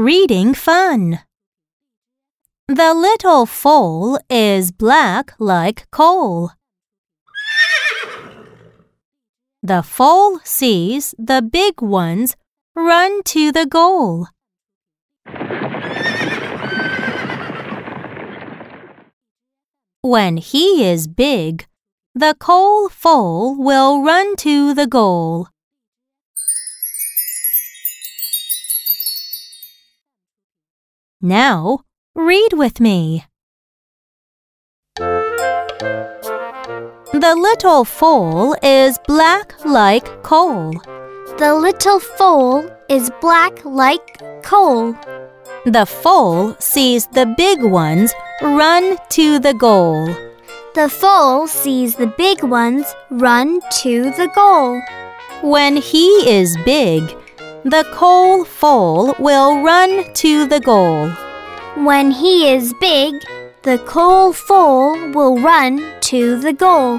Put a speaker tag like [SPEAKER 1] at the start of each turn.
[SPEAKER 1] Reading fun. The little foal is black like coal. The foal sees the big ones run to the goal. When he is big, the coal foal will run to the goal. Now, read with me. The little foal is black like coal.
[SPEAKER 2] The little foal is black like coal.
[SPEAKER 1] The foal sees the big ones run to the goal.
[SPEAKER 2] The foal sees the big ones run to the goal.
[SPEAKER 1] When he is big, the coal foal will run to the goal.
[SPEAKER 2] When he is big, the coal foal will run to the goal.